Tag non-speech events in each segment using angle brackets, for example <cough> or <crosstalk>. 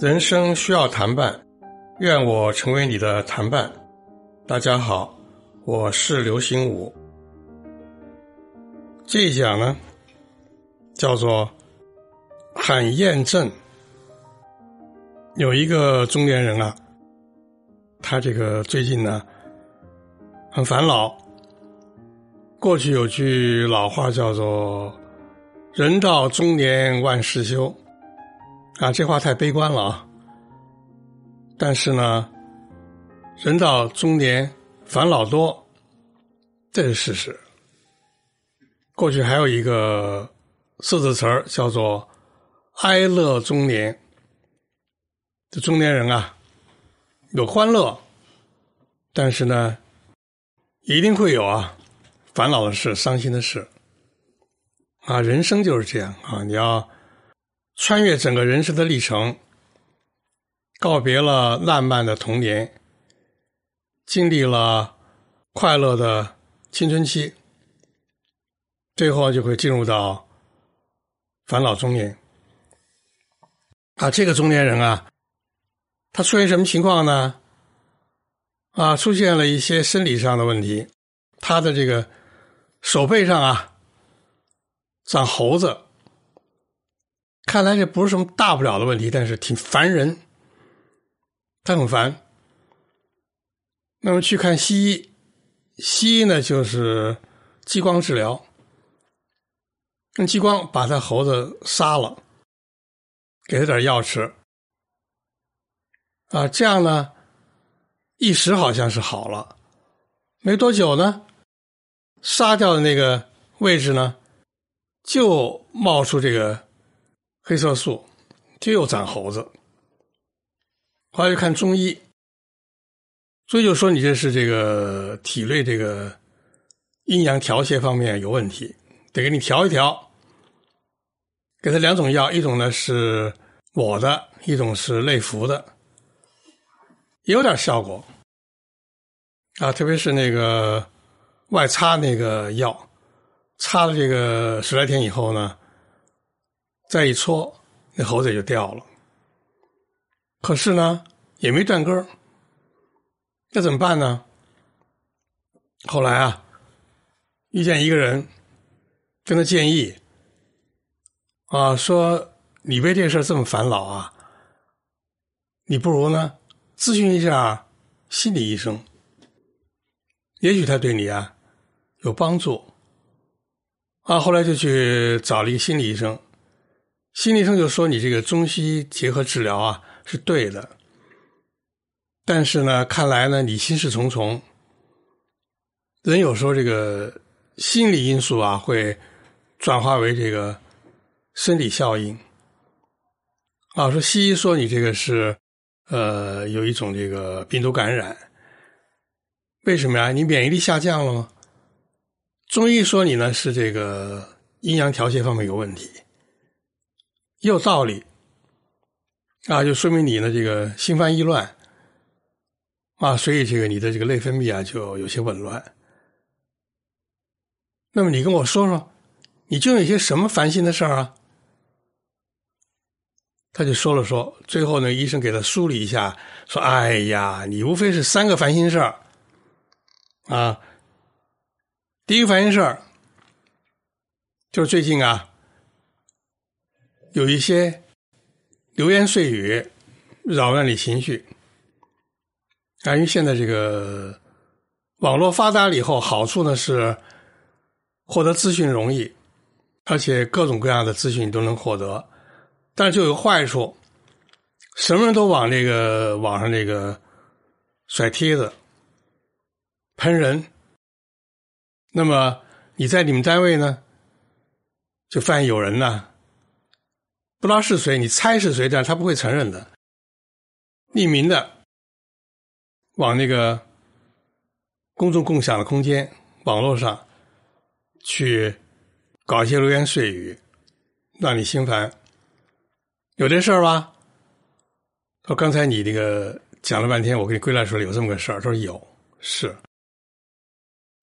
人生需要谈伴，愿我成为你的谈伴。大家好，我是刘心武。这一讲呢，叫做喊验证。有一个中年人啊，他这个最近呢很烦恼。过去有句老话叫做“人到中年万事休”。啊，这话太悲观了啊！但是呢，人到中年烦恼多，这是事实。过去还有一个四字词儿叫做“哀乐中年”。这中年人啊，有欢乐，但是呢，一定会有啊烦恼的事、伤心的事。啊，人生就是这样啊，你要。穿越整个人生的历程，告别了烂漫的童年，经历了快乐的青春期，最后就会进入到烦恼中年。啊，这个中年人啊，他出现什么情况呢？啊，出现了一些生理上的问题，他的这个手背上啊长猴子。看来这不是什么大不了的问题，但是挺烦人，他很烦。那么去看西医，西医呢就是激光治疗，用激光把他猴子杀了，给他点药吃，啊，这样呢一时好像是好了，没多久呢，杀掉的那个位置呢就冒出这个。黑色素就又长猴子，后来就看中医，中医就说你这是这个体内这个阴阳调节方面有问题，得给你调一调。给他两种药，一种呢是抹的，一种是内服的，有点效果啊。特别是那个外擦那个药，擦了这个十来天以后呢。再一搓，那猴子也就掉了。可是呢，也没断根儿。那怎么办呢？后来啊，遇见一个人，跟他建议啊，说你为这事这么烦恼啊，你不如呢咨询一下心理医生，也许他对你啊有帮助。啊，后来就去找了一个心理医生。心理医生就说：“你这个中西医结合治疗啊，是对的。但是呢，看来呢，你心事重重。人有时候这个心理因素啊，会转化为这个生理效应。啊，说西医说你这个是呃有一种这个病毒感染，为什么呀？你免疫力下降了吗？中医说你呢是这个阴阳调节方面有问题。”也有道理，啊，就说明你呢这个心烦意乱，啊，所以这个你的这个内分泌啊就有些紊乱。那么你跟我说说，你究竟有些什么烦心的事儿啊？他就说了说，最后呢，医生给他梳理一下，说：“哎呀，你无非是三个烦心事儿，啊，第一个烦心事儿就是最近啊。”有一些流言碎语扰乱你情绪，啊，因为现在这个网络发达了以后，好处呢是获得资讯容易，而且各种各样的资讯都能获得，但是就有坏处，什么人都往这个网上这个甩帖子、喷人，那么你在你们单位呢，就发现有人呢。不知道是谁，你猜是谁，但他不会承认的。匿名的，往那个公众共享的空间、网络上去搞一些流言碎语，让你心烦。有这事儿吧？说刚才你那个讲了半天，我给你归纳出来有这么个事儿。他说有，是。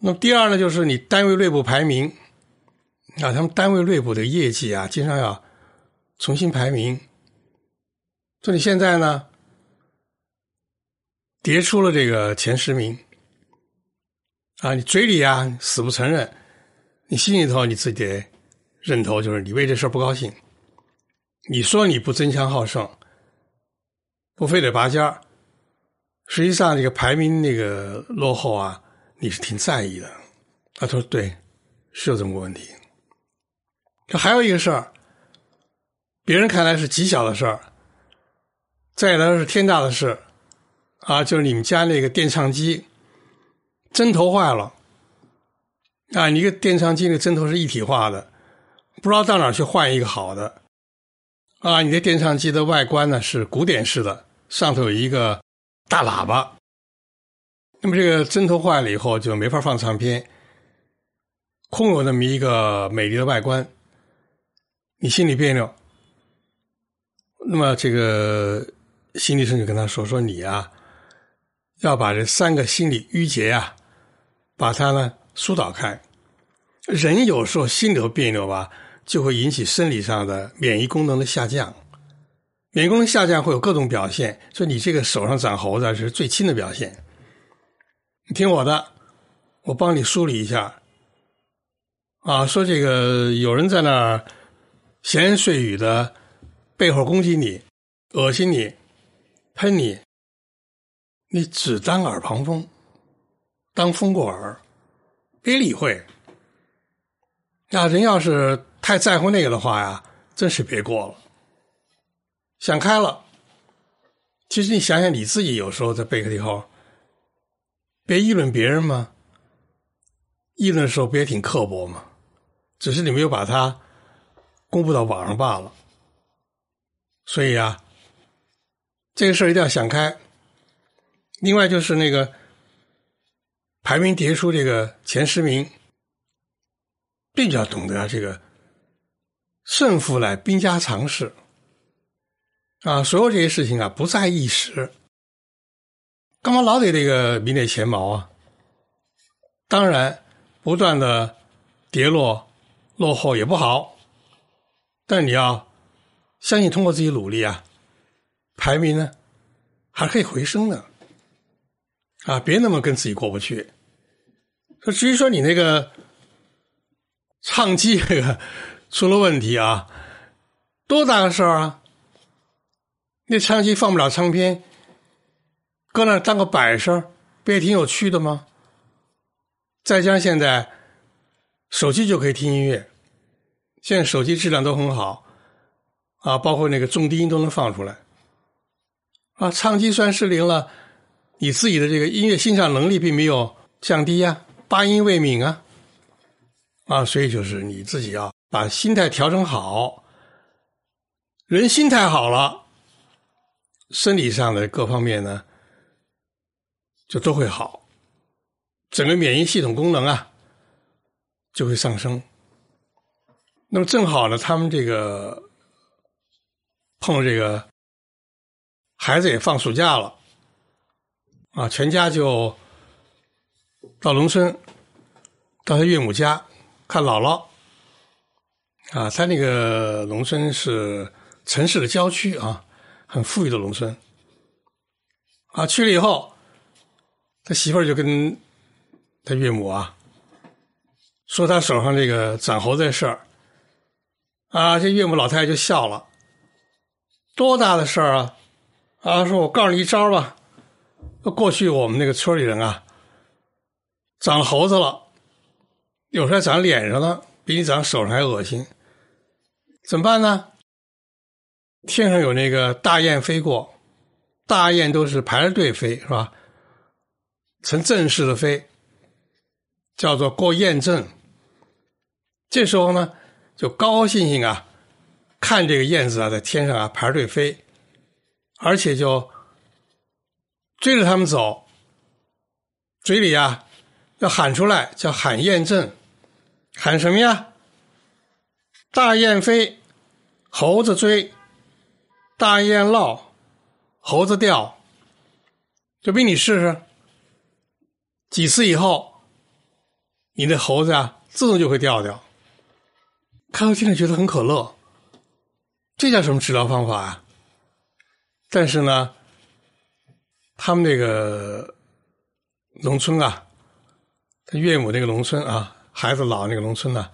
那么第二呢，就是你单位内部排名啊，他们单位内部的业绩啊，经常要重新排名。说你现在呢，跌出了这个前十名，啊，你嘴里啊死不承认，你心里头你自己得认头，就是你为这事不高兴。你说你不争强好胜，不非得拔尖，实际上这个排名那个落后啊，你是挺在意的啊。他说对，是有这么个问题。这还有一个事儿，别人看来是极小的事儿。再来是天大的事，啊，就是你们家那个电唱机针头坏了，啊，你个电唱机那针头是一体化的，不知道到哪去换一个好的，啊，你的电唱机的外观呢是古典式的，上头有一个大喇叭，那么这个针头坏了以后就没法放唱片，空有那么一个美丽的外观，你心里别扭，那么这个。心理医生就跟他说：“说你啊，要把这三个心理郁结呀，把它呢疏导开。人有时候心里头别扭吧，就会引起生理上的免疫功能的下降。免疫功能下降会有各种表现，说你这个手上长猴子是最轻的表现。听我的，我帮你梳理一下。啊，说这个有人在那儿闲言碎语的背后攻击你，恶心你。”喷你，你只当耳旁风，当风过耳，别理会。那人要是太在乎那个的话呀，真是别过了。想开了，其实你想想你自己，有时候在背后里头，别议论别人吗？议论的时候不也挺刻薄吗？只是你没有把它公布到网上罢了。所以啊。这个事儿一定要想开。另外就是那个排名迭出这个前十名，更要懂得这个胜负乃兵家常事啊！所有这些事情啊，不在一时。干嘛老得这个名列前茅啊？当然，不断的跌落落后也不好，但你要相信，通过自己努力啊。排名呢，还可以回升的，啊，别那么跟自己过不去。说至于说你那个唱机这 <laughs> 个出了问题啊，多大个事儿啊？那唱机放不了唱片，搁那当个摆设，不也挺有趣的吗？再加上现在手机就可以听音乐，现在手机质量都很好，啊，包括那个重低音都能放出来。啊，唱机虽然失灵了，你自己的这个音乐欣赏能力并没有降低呀，八音未泯啊，啊，所以就是你自己要把心态调整好，人心态好了，生理上的各方面呢，就都会好，整个免疫系统功能啊就会上升。那么正好呢，他们这个碰这个。孩子也放暑假了，啊，全家就到农村，到他岳母家看姥姥。啊，他那个农村是城市的郊区啊，很富裕的农村。啊，去了以后，他媳妇儿就跟他岳母啊说他手上这个长猴子的事儿。啊，这岳母老太太就笑了，多大的事儿啊！啊，说我告诉你一招吧，过去我们那个村里人啊，长猴子了，有时候长脸上了，比你长手上还恶心，怎么办呢？天上有那个大雁飞过，大雁都是排着队飞，是吧？成正式的飞，叫做过雁阵。这时候呢，就高高兴兴啊，看这个燕子啊，在天上啊排队飞。而且就追着他们走，嘴里啊要喊出来，叫喊雁阵，喊什么呀？大雁飞，猴子追；大雁落，猴子掉。就逼你试试，几次以后，你的猴子啊自动就会掉掉。开后听着觉得很可乐，这叫什么治疗方法啊？但是呢，他们那个农村啊，他岳母那个农村啊，孩子老那个农村呢，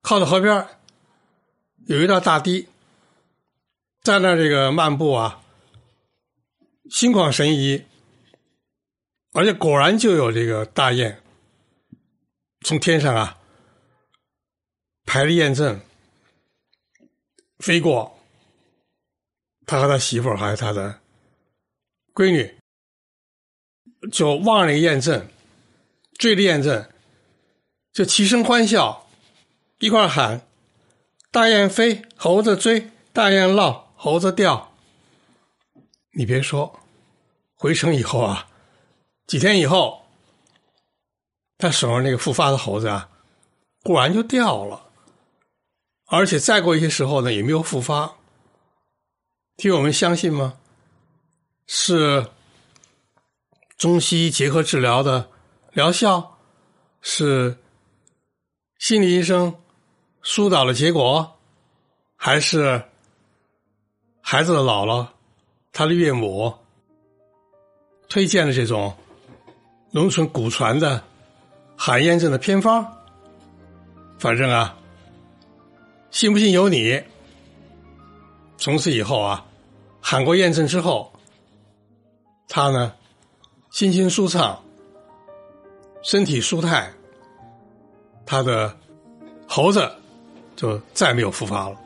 靠着河边有一道大堤，在那这个漫步啊，心旷神怡，而且果然就有这个大雁从天上啊排着雁阵飞过。他和他媳妇儿还有他的闺女，就望着那个雁阵，追着雁阵，就齐声欢笑，一块喊：“大雁飞，猴子追；大雁落，猴子掉。”你别说，回城以后啊，几天以后，他手上那个复发的猴子啊，果然就掉了，而且再过一些时候呢，也没有复发。替我们相信吗？是中西医结合治疗的疗效，是心理医生疏导的结果，还是孩子的姥姥、他的岳母推荐的这种农村古传的喊验证的偏方？反正啊，信不信由你。从此以后啊。喊过验证之后，他呢，心情舒畅，身体舒泰，他的猴子就再没有复发了。